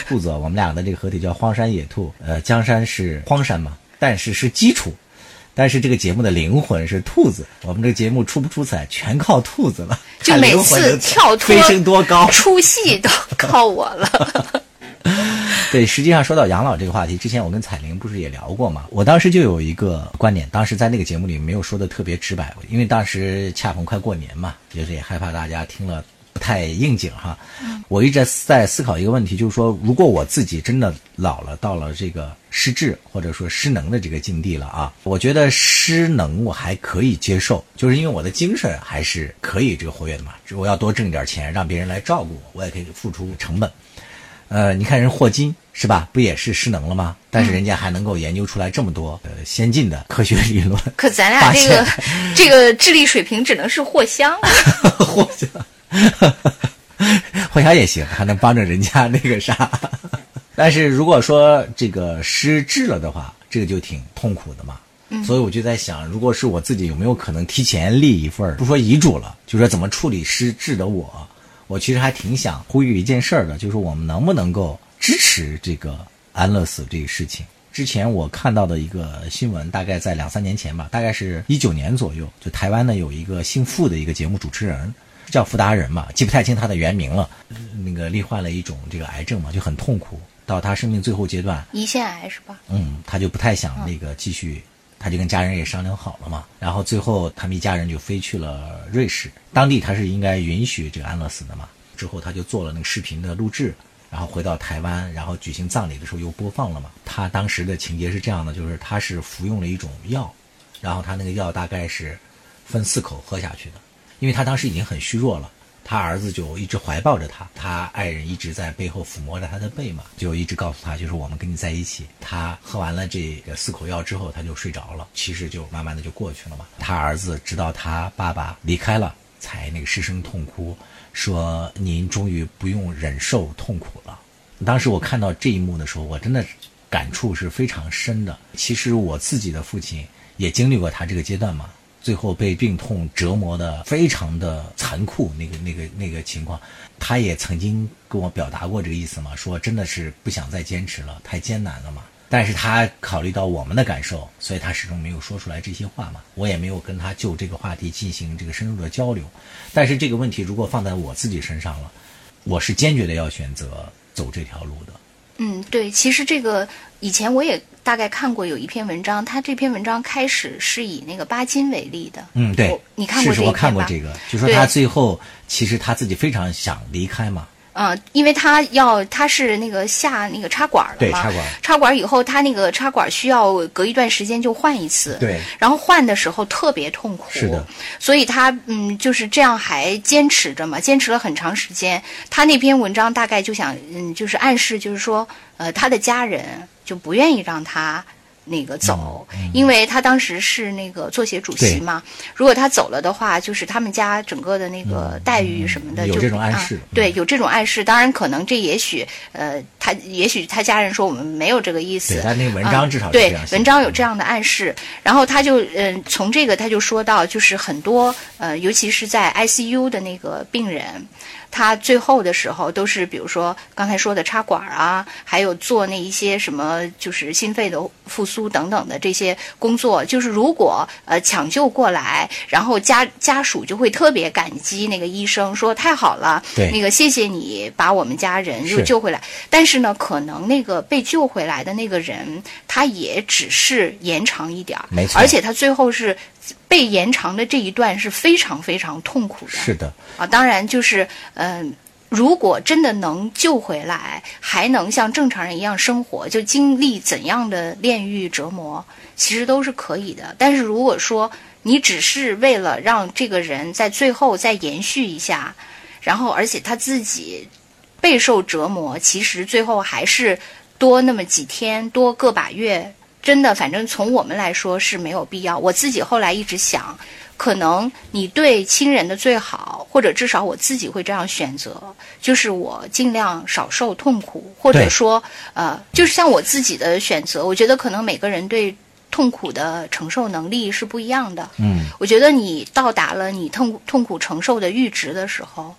兔子，我们俩的这个合体叫荒山野兔。呃，江山是荒山嘛，但是是基础。但是这个节目的灵魂是兔子。我们这个节目出不出彩，全靠兔子了。就每次跳脱飞升多高，出戏都靠我了。对，实际上说到养老这个话题，之前我跟彩玲不是也聊过嘛？我当时就有一个观点，当时在那个节目里没有说的特别直白，因为当时恰逢快过年嘛，就是也害怕大家听了不太应景哈。我一直在思考一个问题，就是说，如果我自己真的老了，到了这个失智或者说失能的这个境地了啊，我觉得失能我还可以接受，就是因为我的精神还是可以这个活跃的嘛，我要多挣点钱，让别人来照顾我，我也可以付出成本。呃，你看人霍金是吧？不也是失能了吗？但是人家还能够研究出来这么多呃先进的科学理论。可咱俩这个这个智力水平只能是霍香。霍香，霍香也行，还能帮着人家那个啥。但是如果说这个失智了的话，这个就挺痛苦的嘛。嗯。所以我就在想，如果是我自己，有没有可能提前立一份不说遗嘱了，就说怎么处理失智的我。我其实还挺想呼吁一件事儿的，就是我们能不能够支持这个安乐死这个事情？之前我看到的一个新闻，大概在两三年前吧，大概是一九年左右，就台湾呢有一个姓傅的一个节目主持人，叫傅达人嘛，记不太清他的原名了。那个罹患了一种这个癌症嘛，就很痛苦，到他生命最后阶段，胰腺癌是吧？嗯，他就不太想那个继续。他就跟家人也商量好了嘛，然后最后他们一家人就飞去了瑞士，当地他是应该允许这个安乐死的嘛。之后他就做了那个视频的录制，然后回到台湾，然后举行葬礼的时候又播放了嘛。他当时的情节是这样的，就是他是服用了一种药，然后他那个药大概是分四口喝下去的，因为他当时已经很虚弱了。他儿子就一直怀抱着他，他爱人一直在背后抚摸着他的背嘛，就一直告诉他，就是我们跟你在一起。他喝完了这个四口药之后，他就睡着了，其实就慢慢的就过去了嘛。他儿子直到他爸爸离开了，才那个失声痛哭，说您终于不用忍受痛苦了。当时我看到这一幕的时候，我真的感触是非常深的。其实我自己的父亲也经历过他这个阶段嘛。最后被病痛折磨的非常的残酷，那个那个那个情况，他也曾经跟我表达过这个意思嘛，说真的是不想再坚持了，太艰难了嘛。但是他考虑到我们的感受，所以他始终没有说出来这些话嘛。我也没有跟他就这个话题进行这个深入的交流。但是这个问题如果放在我自己身上了，我是坚决的要选择走这条路的。嗯，对，其实这个以前我也。大概看过有一篇文章，他这篇文章开始是以那个巴金为例的。嗯，对，你看过这个我看过这个，就说他最后其实他自己非常想离开嘛。嗯，因为他要他是那个下那个插管了嘛，插管，插管以后他那个插管需要隔一段时间就换一次，对，然后换的时候特别痛苦，是的，所以他嗯就是这样还坚持着嘛，坚持了很长时间。他那篇文章大概就想嗯就是暗示就是说呃他的家人就不愿意让他。那个走，因为他当时是那个作协主席嘛。如果他走了的话，就是他们家整个的那个待遇什么的，有这种暗示。对，有这种暗示。当然，可能这也许，呃，他也许他家人说我们没有这个意思。但那文章至少对文章有这样的暗示。然后他就，嗯，从这个他就说到，就是很多，呃，尤其是在 ICU 的那个病人。他最后的时候都是，比如说刚才说的插管啊，还有做那一些什么，就是心肺的复苏等等的这些工作。就是如果呃抢救过来，然后家家属就会特别感激那个医生，说太好了，那个谢谢你把我们家人又救回来。但是呢，可能那个被救回来的那个人，他也只是延长一点儿，没错，而且他最后是。被延长的这一段是非常非常痛苦的。是的，啊，当然就是，嗯，如果真的能救回来，还能像正常人一样生活，就经历怎样的炼狱折磨，其实都是可以的。但是如果说你只是为了让这个人在最后再延续一下，然后而且他自己备受折磨，其实最后还是多那么几天，多个把月。真的，反正从我们来说是没有必要。我自己后来一直想，可能你对亲人的最好，或者至少我自己会这样选择，就是我尽量少受痛苦，或者说，呃，就是像我自己的选择。我觉得可能每个人对痛苦的承受能力是不一样的。嗯，我觉得你到达了你痛痛苦承受的阈值的时候，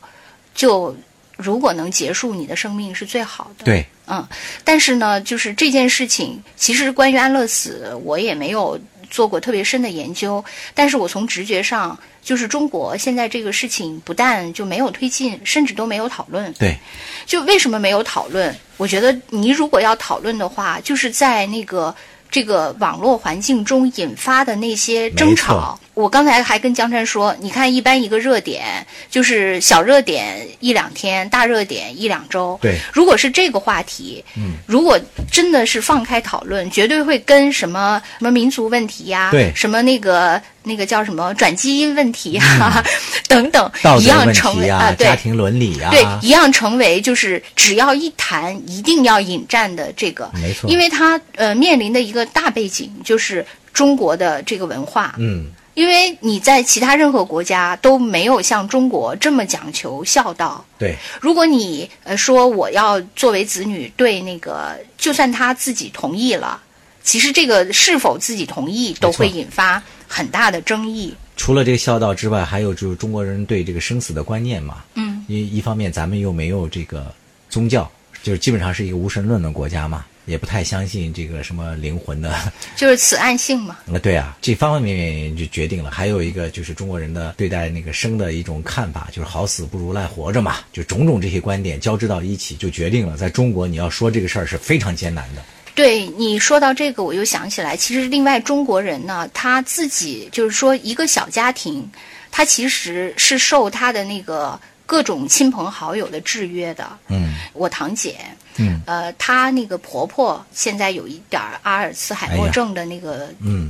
就。如果能结束你的生命是最好的。对，嗯，但是呢，就是这件事情，其实关于安乐死，我也没有做过特别深的研究。但是我从直觉上，就是中国现在这个事情不但就没有推进，甚至都没有讨论。对，就为什么没有讨论？我觉得你如果要讨论的话，就是在那个。这个网络环境中引发的那些争吵，我刚才还跟江山说，你看，一般一个热点就是小热点一两天，大热点一两周。对，如果是这个话题，嗯，如果真的是放开讨论，绝对会跟什么什么民族问题呀，对，什么那个。那个叫什么转基因问题啊，等等，一样成为啊，对家庭伦理啊，对，一样成为就是只要一谈一定要引战的这个，没错，因为它呃面临的一个大背景就是中国的这个文化，嗯，因为你在其他任何国家都没有像中国这么讲求孝道，对，如果你呃说我要作为子女对那个，就算他自己同意了，其实这个是否自己同意都会引发。很大的争议。除了这个孝道之外，还有就是中国人对这个生死的观念嘛。嗯。一一方面，咱们又没有这个宗教，就是基本上是一个无神论的国家嘛，也不太相信这个什么灵魂的。就是此案性嘛。那对啊，这方方面面就决定了。还有一个就是中国人的对待那个生的一种看法，就是好死不如赖活着嘛。就种种这些观点交织到一起，就决定了在中国你要说这个事儿是非常艰难的。对你说到这个，我又想起来，其实另外中国人呢，他自己就是说一个小家庭，他其实是受他的那个各种亲朋好友的制约的。嗯，我堂姐，嗯，呃，她那个婆婆现在有一点阿尔茨海默症的那个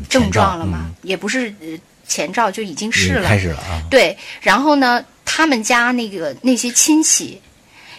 症状了嘛，也不是前兆就已经是了，开始了啊。对，然后呢，他们家那个那些亲戚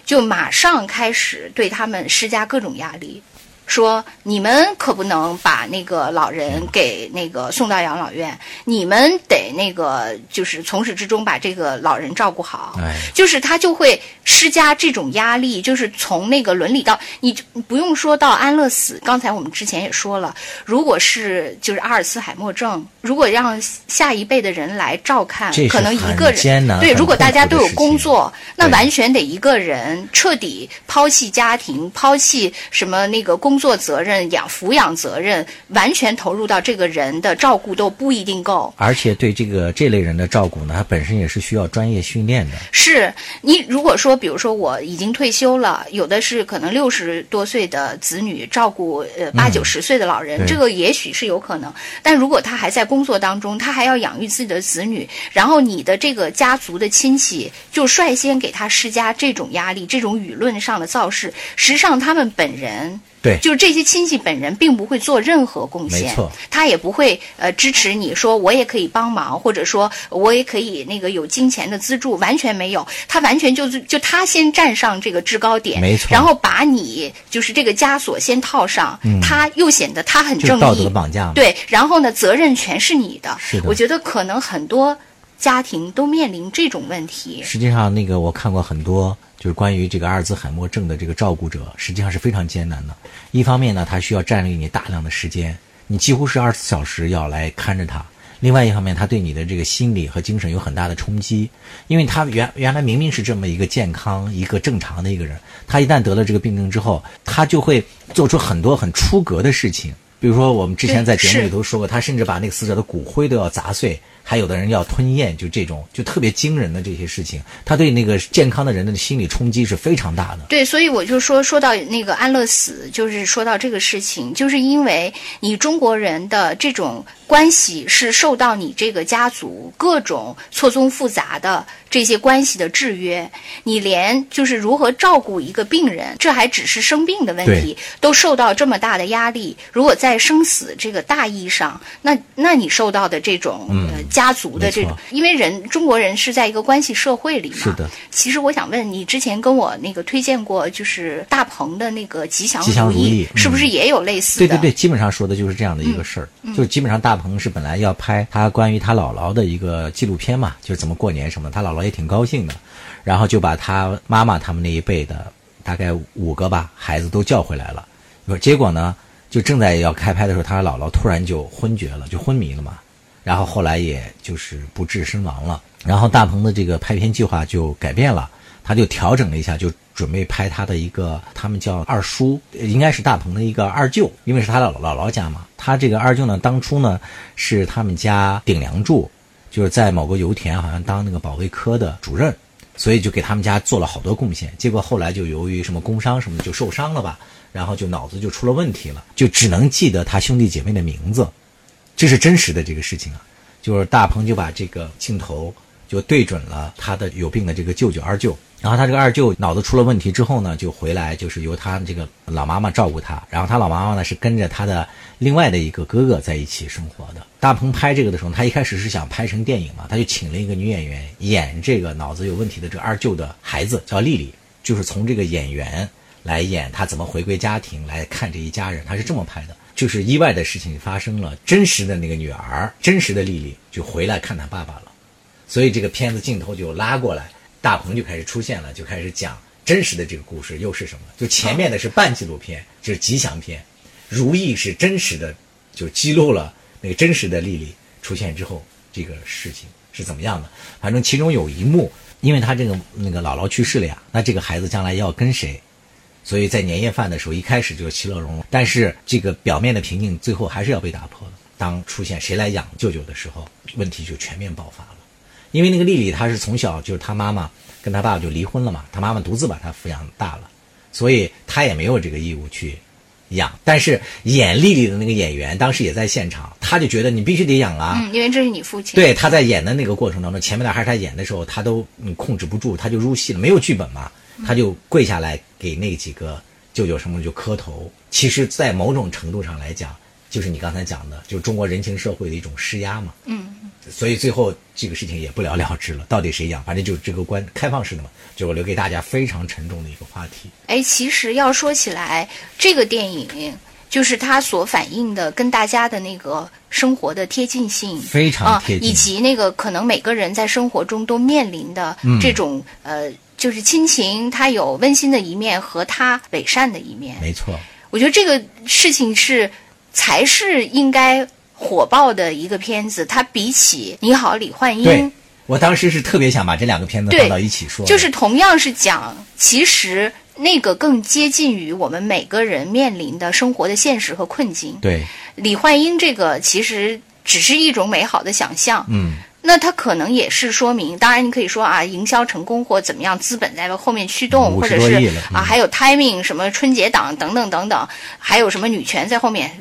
就马上开始对他们施加各种压力。说你们可不能把那个老人给那个送到养老院，你们得那个就是从始至终把这个老人照顾好。就是他就会施加这种压力，就是从那个伦理到你不用说到安乐死。刚才我们之前也说了，如果是就是阿尔茨海默症，如果让下一辈的人来照看，可能一个人对，如果大家都有工作，那完全得一个人彻底抛弃家庭，抛弃什么那个工。做责任养抚养责任，完全投入到这个人的照顾都不一定够。而且对这个这类人的照顾呢，他本身也是需要专业训练的。是你如果说，比如说我已经退休了，有的是可能六十多岁的子女照顾呃八九十岁的老人，这个也许是有可能。但如果他还在工作当中，他还要养育自己的子女，然后你的这个家族的亲戚就率先给他施加这种压力，这种舆论上的造势，实际上他们本人。对，就是这些亲戚本人并不会做任何贡献，没错，他也不会呃支持你说我也可以帮忙，或者说我也可以那个有金钱的资助，完全没有，他完全就是就他先站上这个制高点，没错，然后把你就是这个枷锁先套上，他又显得他很正义，道德绑架，对，然后呢责任全是你的，是的，我觉得可能很多家庭都面临这种问题。实际上，那个我看过很多。就是关于这个阿尔兹海默症的这个照顾者，实际上是非常艰难的。一方面呢，他需要占领你大量的时间，你几乎是二十四小时要来看着他；另外一方面，他对你的这个心理和精神有很大的冲击，因为他原原来明明是这么一个健康、一个正常的一个人，他一旦得了这个病症之后，他就会做出很多很出格的事情。比如说，我们之前在节目里头说过，他甚至把那个死者的骨灰都要砸碎。还有的人要吞咽，就这种就特别惊人的这些事情，他对那个健康的人的心理冲击是非常大的。对，所以我就说说到那个安乐死，就是说到这个事情，就是因为你中国人的这种关系是受到你这个家族各种错综复杂的这些关系的制约，你连就是如何照顾一个病人，这还只是生病的问题，都受到这么大的压力。如果在生死这个大义上，那那你受到的这种呃。家族的这种，因为人中国人是在一个关系社会里嘛。是的。其实我想问你，之前跟我那个推荐过，就是大鹏的那个吉祥吉祥如意，是不是也有类似的？对对对，基本上说的就是这样的一个事儿。就基本上大鹏是本来要拍他关于他姥姥的一个纪录片嘛，就是怎么过年什么，他姥姥也挺高兴的，然后就把他妈妈他们那一辈的大概五个吧孩子都叫回来了。结果呢，就正在要开拍的时候，他姥姥突然就昏厥了，就昏迷了嘛。然后后来也就是不治身亡了，然后大鹏的这个拍片计划就改变了，他就调整了一下，就准备拍他的一个，他们叫二叔，应该是大鹏的一个二舅，因为是他的姥姥家嘛。他这个二舅呢，当初呢是他们家顶梁柱，就是在某个油田好像当那个保卫科的主任，所以就给他们家做了好多贡献。结果后来就由于什么工伤什么的就受伤了吧，然后就脑子就出了问题了，就只能记得他兄弟姐妹的名字。这是真实的这个事情啊，就是大鹏就把这个镜头就对准了他的有病的这个舅舅二舅，然后他这个二舅脑子出了问题之后呢，就回来就是由他这个老妈妈照顾他，然后他老妈妈呢是跟着他的另外的一个哥哥在一起生活的。大鹏拍这个的时候，他一开始是想拍成电影嘛，他就请了一个女演员演这个脑子有问题的这个二舅的孩子，叫丽丽，就是从这个演员来演他怎么回归家庭来看这一家人，他是这么拍的。就是意外的事情发生了，真实的那个女儿，真实的丽丽就回来看她爸爸了，所以这个片子镜头就拉过来，大鹏就开始出现了，就开始讲真实的这个故事又是什么？就前面的是半纪录片，就是吉祥片，如意是真实的，就记录了那个真实的丽丽出现之后这个事情是怎么样的。反正其中有一幕，因为他这个那个姥姥去世了呀，那这个孩子将来要跟谁？所以在年夜饭的时候，一开始就是其乐融融，但是这个表面的平静最后还是要被打破的。当出现谁来养舅舅的时候，问题就全面爆发了。因为那个丽丽她是从小就是她妈妈跟她爸爸就离婚了嘛，她妈妈独自把她抚养大了，所以她也没有这个义务去养。但是演丽丽的那个演员当时也在现场，他就觉得你必须得养啊，嗯，因为这是你父亲。对，他在演的那个过程当中，前面的还是他演的时候，他都嗯控制不住，他就入戏了，没有剧本嘛，他就跪下来给那几个舅舅什么的就磕头。其实，在某种程度上来讲，就是你刚才讲的，就是中国人情社会的一种施压嘛。嗯。所以最后这个事情也不了了之了，到底谁养？反正就是这个关开放式的嘛，就我留给大家非常沉重的一个话题。哎，其实要说起来，这个电影就是它所反映的跟大家的那个生活的贴近性非常贴近，以及那个可能每个人在生活中都面临的这种呃，就是亲情，它有温馨的一面和它伪善的一面。没错，我觉得这个事情是才是应该。火爆的一个片子，它比起《你好，李焕英》，我当时是特别想把这两个片子放到一起说，就是同样是讲，其实那个更接近于我们每个人面临的生活的现实和困境。对，李焕英这个其实只是一种美好的想象，嗯，那它可能也是说明，当然你可以说啊，营销成功或怎么样，资本在后面驱动，或者是啊，还有 timing 什么春节档等等等等，还有什么女权在后面。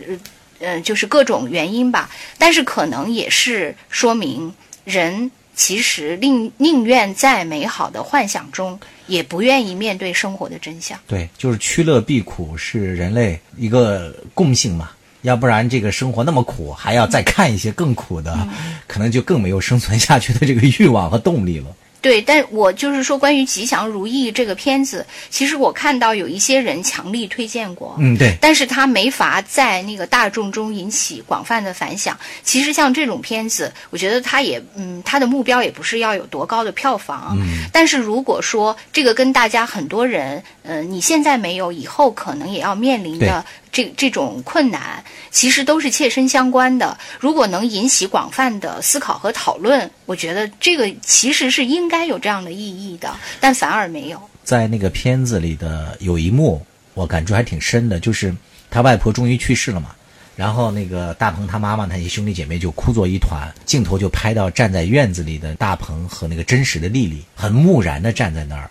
嗯，就是各种原因吧，但是可能也是说明人其实宁宁愿在美好的幻想中，也不愿意面对生活的真相。对，就是趋乐避苦是人类一个共性嘛，要不然这个生活那么苦，还要再看一些更苦的，可能就更没有生存下去的这个欲望和动力了。对，但我就是说，关于《吉祥如意》这个片子，其实我看到有一些人强力推荐过，嗯，对，但是他没法在那个大众中引起广泛的反响。其实像这种片子，我觉得他也，嗯，他的目标也不是要有多高的票房，嗯，但是如果说这个跟大家很多人，呃，你现在没有，以后可能也要面临的。这这种困难其实都是切身相关的。如果能引起广泛的思考和讨论，我觉得这个其实是应该有这样的意义的，但反而没有。在那个片子里的有一幕，我感触还挺深的，就是他外婆终于去世了嘛，然后那个大鹏他妈妈那些兄弟姐妹就哭作一团，镜头就拍到站在院子里的大鹏和那个真实的丽丽，很木然的站在那儿，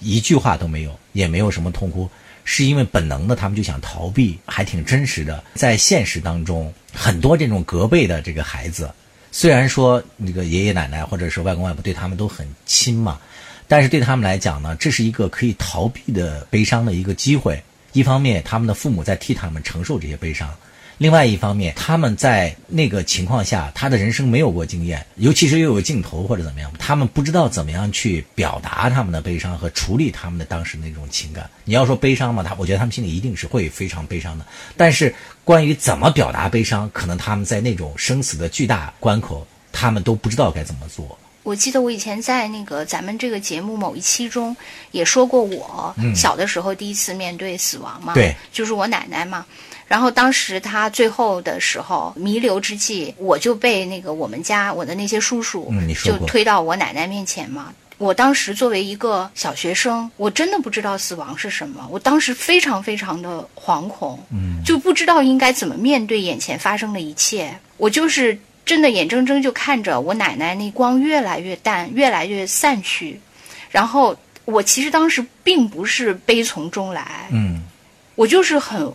一句话都没有，也没有什么痛哭。是因为本能的，他们就想逃避，还挺真实的。在现实当中，很多这种隔辈的这个孩子，虽然说那个爷爷奶奶或者是外公外婆对他们都很亲嘛，但是对他们来讲呢，这是一个可以逃避的悲伤的一个机会。一方面，他们的父母在替他们承受这些悲伤。另外一方面，他们在那个情况下，他的人生没有过经验，尤其是又有镜头或者怎么样，他们不知道怎么样去表达他们的悲伤和处理他们的当时那种情感。你要说悲伤嘛，他我觉得他们心里一定是会非常悲伤的。但是关于怎么表达悲伤，可能他们在那种生死的巨大关口，他们都不知道该怎么做。我记得我以前在那个咱们这个节目某一期中也说过，我小的时候第一次面对死亡嘛，对，就是我奶奶嘛。然后当时他最后的时候弥留之际，我就被那个我们家我的那些叔叔就推到我奶奶面前嘛。我当时作为一个小学生，我真的不知道死亡是什么。我当时非常非常的惶恐，就不知道应该怎么面对眼前发生的一切。我就是真的眼睁睁就看着我奶奶那光越来越淡，越来越散去。然后我其实当时并不是悲从中来，嗯，我就是很。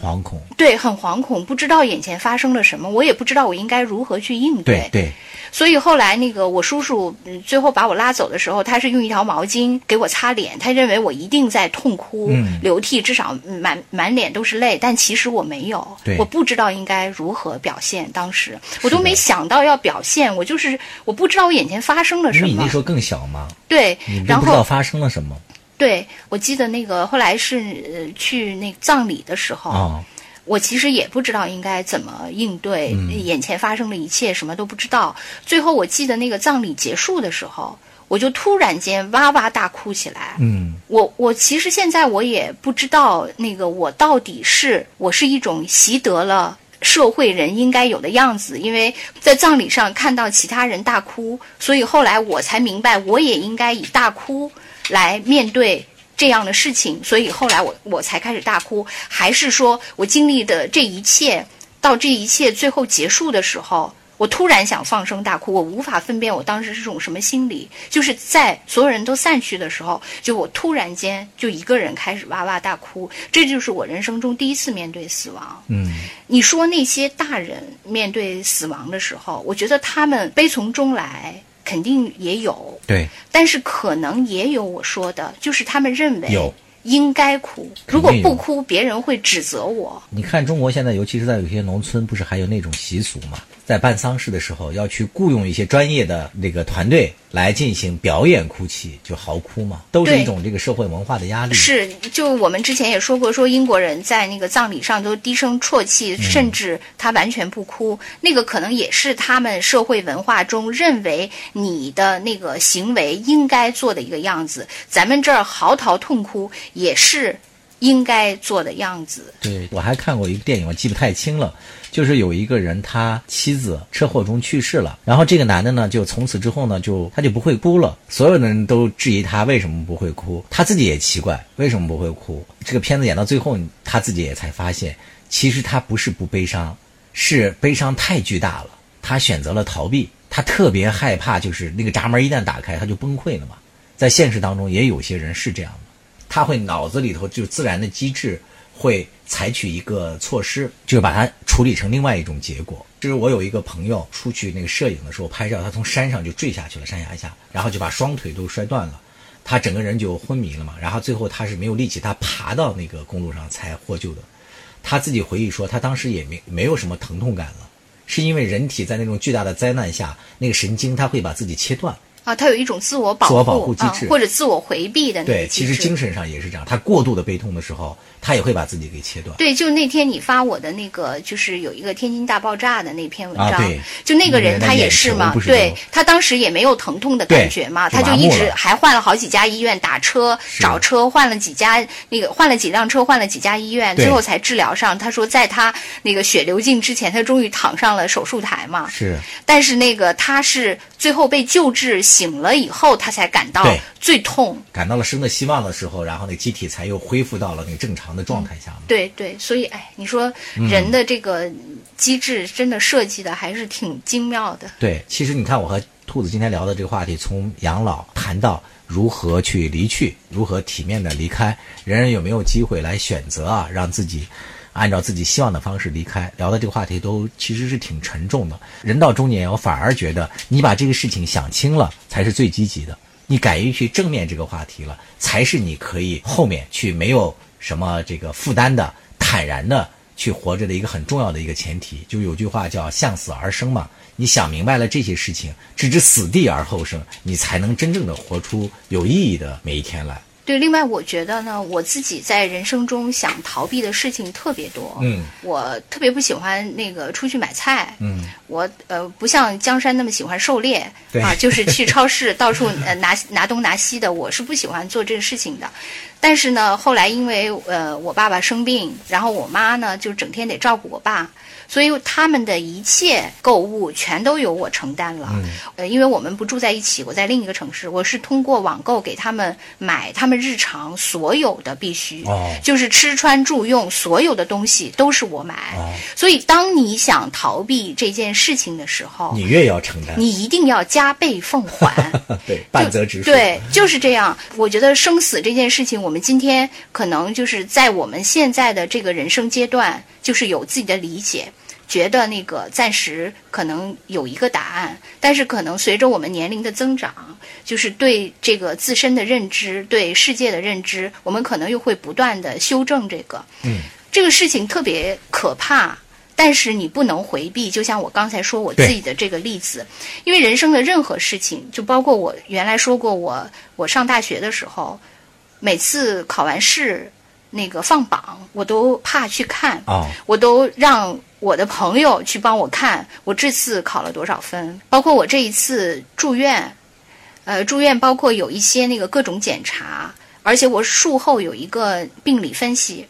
惶恐，对，很惶恐，不知道眼前发生了什么，我也不知道我应该如何去应对。对，所以后来那个我叔叔最后把我拉走的时候，他是用一条毛巾给我擦脸，他认为我一定在痛哭流涕，至少满满脸都是泪，但其实我没有，我不知道应该如何表现，当时我都没想到要表现，我就是我不知道我眼前发生了什么。你那时候更小吗？对，然后不知道发生了什么。对，我记得那个后来是呃去那葬礼的时候，我其实也不知道应该怎么应对眼前发生的一切，什么都不知道。最后我记得那个葬礼结束的时候，我就突然间哇哇大哭起来。嗯，我我其实现在我也不知道那个我到底是我是一种习得了社会人应该有的样子，因为在葬礼上看到其他人大哭，所以后来我才明白我也应该以大哭。来面对这样的事情，所以后来我我才开始大哭。还是说我经历的这一切，到这一切最后结束的时候，我我突然想放声大哭，我无法分辨我当时是种什么心理，就是在所有人都散去的时候，就我突然间就一个人开始哇哇大哭，这就是我人生中第一次面对死亡。嗯，你说那些大人面对死亡的时候，我觉得他们悲从中来，肯定也有。对，但是可能也有我说的，就是他们认为有。应该哭，如果不哭，别人会指责我。你看，中国现在，尤其是在有些农村，不是还有那种习俗吗？在办丧事的时候，要去雇佣一些专业的那个团队来进行表演哭泣，就嚎哭嘛，都是一种这个社会文化的压力。是，就我们之前也说过，说英国人在那个葬礼上都低声啜泣，甚至他完全不哭，那个可能也是他们社会文化中认为你的那个行为应该做的一个样子。咱们这儿嚎啕痛哭也是。应该做的样子。对我还看过一个电影，我记不太清了，就是有一个人他妻子车祸中去世了，然后这个男的呢，就从此之后呢，就他就不会哭了。所有的人都质疑他为什么不会哭，他自己也奇怪为什么不会哭。这个片子演到最后，他自己也才发现，其实他不是不悲伤，是悲伤太巨大了，他选择了逃避。他特别害怕，就是那个闸门一旦打开，他就崩溃了嘛。在现实当中，也有些人是这样的。他会脑子里头就自然的机制会采取一个措施，就是把它处理成另外一种结果。就是我有一个朋友出去那个摄影的时候拍照，他从山上就坠下去了，山崖下，然后就把双腿都摔断了，他整个人就昏迷了嘛。然后最后他是没有力气，他爬到那个公路上才获救的。他自己回忆说，他当时也没没有什么疼痛感了，是因为人体在那种巨大的灾难下，那个神经他会把自己切断。啊，他有一种自我保护、保护机制，或者自我回避的对，其实精神上也是这样。他过度的悲痛的时候，他也会把自己给切断。对，就那天你发我的那个，就是有一个天津大爆炸的那篇文章，对，就那个人他也是嘛，对他当时也没有疼痛的感觉嘛，他就一直还换了好几家医院打车找车，换了几家那个换了几辆车，换了几家医院，最后才治疗上。他说在他那个血流尽之前，他终于躺上了手术台嘛。是，但是那个他是最后被救治醒了以后。他才感到最痛，感到了生的希望的时候，然后那机体才又恢复到了那个正常的状态下。对对，所以哎，你说人的这个机制真的设计的还是挺精妙的。对，其实你看我和兔子今天聊的这个话题，从养老谈到如何去离去，如何体面的离开，人人有没有机会来选择啊，让自己。按照自己希望的方式离开，聊的这个话题都其实是挺沉重的。人到中年，我反而觉得你把这个事情想清了才是最积极的。你敢于去正面这个话题了，才是你可以后面去没有什么这个负担的、坦然的去活着的一个很重要的一个前提。就有句话叫“向死而生”嘛。你想明白了这些事情，置之死地而后生，你才能真正的活出有意义的每一天来。对，另外我觉得呢，我自己在人生中想逃避的事情特别多。嗯，我特别不喜欢那个出去买菜。嗯，我呃不像江山那么喜欢狩猎。对啊，就是去 超市到处呃拿拿东拿西的，我是不喜欢做这个事情的。但是呢，后来因为呃我爸爸生病，然后我妈呢就整天得照顾我爸。所以他们的一切购物全都由我承担了，呃，因为我们不住在一起，我在另一个城市，我是通过网购给他们买他们日常所有的必须，就是吃穿住用所有的东西都是我买。所以当你想逃避这件事情的时候，你越要承担，你一定要加倍奉还。对，半泽直树。对，就是这样。我觉得生死这件事情，我们今天可能就是在我们现在的这个人生阶段，就是有自己的理解。觉得那个暂时可能有一个答案，但是可能随着我们年龄的增长，就是对这个自身的认知、对世界的认知，我们可能又会不断的修正这个。嗯，这个事情特别可怕，但是你不能回避。就像我刚才说我自己的这个例子，因为人生的任何事情，就包括我原来说过，我我上大学的时候，每次考完试那个放榜，我都怕去看啊，我都让。我的朋友去帮我看我这次考了多少分，包括我这一次住院，呃，住院包括有一些那个各种检查，而且我术后有一个病理分析，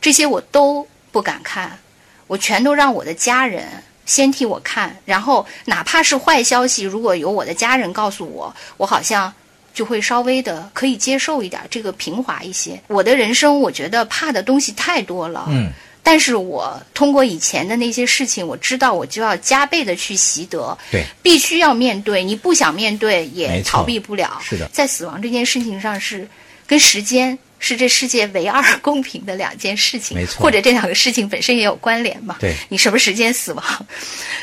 这些我都不敢看，我全都让我的家人先替我看，然后哪怕是坏消息，如果有我的家人告诉我，我好像就会稍微的可以接受一点，这个平滑一些。我的人生，我觉得怕的东西太多了。嗯。但是我通过以前的那些事情，我知道我就要加倍的去习得，对，必须要面对。你不想面对也逃避不了。是的，在死亡这件事情上是跟时间。是这世界唯二公平的两件事情，没错，或者这两个事情本身也有关联嘛？对，你什么时间死亡，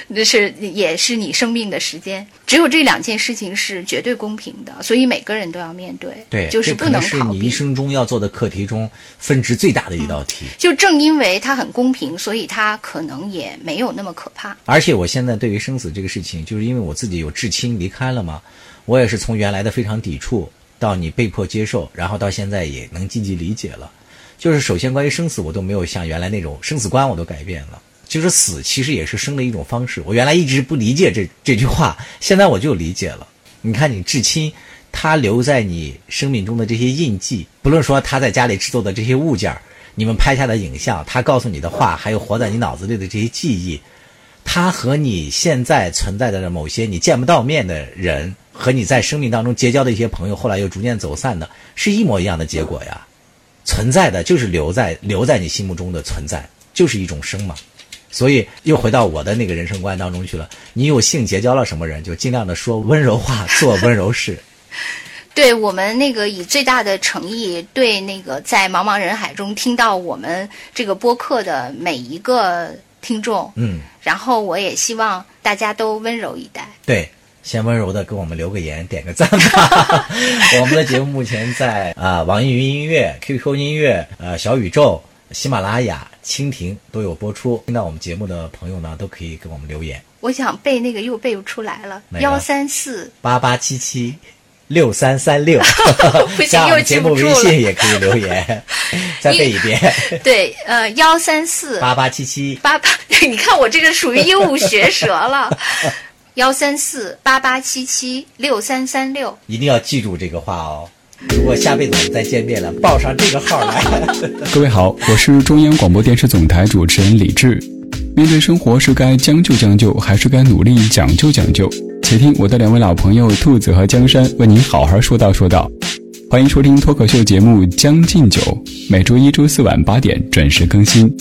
那是也是你生命的时间，只有这两件事情是绝对公平的，所以每个人都要面对。对，就是不能逃避。你一生中要做的课题中分值最大的一道题。就正因为它很公平，所以它可能也没有那么可怕。而且我现在对于生死这个事情，就是因为我自己有至亲离开了嘛，我也是从原来的非常抵触。到你被迫接受，然后到现在也能积极理解了。就是首先关于生死，我都没有像原来那种生死观，我都改变了。就是死其实也是生的一种方式。我原来一直不理解这这句话，现在我就理解了。你看，你至亲他留在你生命中的这些印记，不论说他在家里制作的这些物件你们拍下的影像，他告诉你的话，还有活在你脑子里的这些记忆，他和你现在存在的某些你见不到面的人。和你在生命当中结交的一些朋友，后来又逐渐走散的，是一模一样的结果呀。存在的就是留在留在你心目中的存在，就是一种生嘛。所以又回到我的那个人生观当中去了。你有幸结交了什么人，就尽量的说温柔话，做温柔事。对我们那个以最大的诚意，对那个在茫茫人海中听到我们这个播客的每一个听众，嗯，然后我也希望大家都温柔以待。对。先温柔的给我们留个言，点个赞吧。我们的节目目前在啊网易云音乐、QQ 音乐、呃小宇宙、喜马拉雅、蜻蜓都有播出。听到我们节目的朋友呢，都可以给我们留言。我想背那个又背不出来了，幺三四八八七七六三三六。不行，又节目微信也可以留言，再背一遍。对，呃，幺三四八八七七八八。你看我这个属于鹦鹉学舌了。幺三四八八七七六三三六，一定要记住这个话哦。如果下辈子我们再见面了，报上这个号来。各位好，我是中央广播电视总台主持人李志。面对生活，是该将就将就，还是该努力讲究讲究？且听我的两位老朋友兔子和江山为您好好说道说道。欢迎收听脱口秀节目《将进酒》，每周一、周四晚八点准时更新。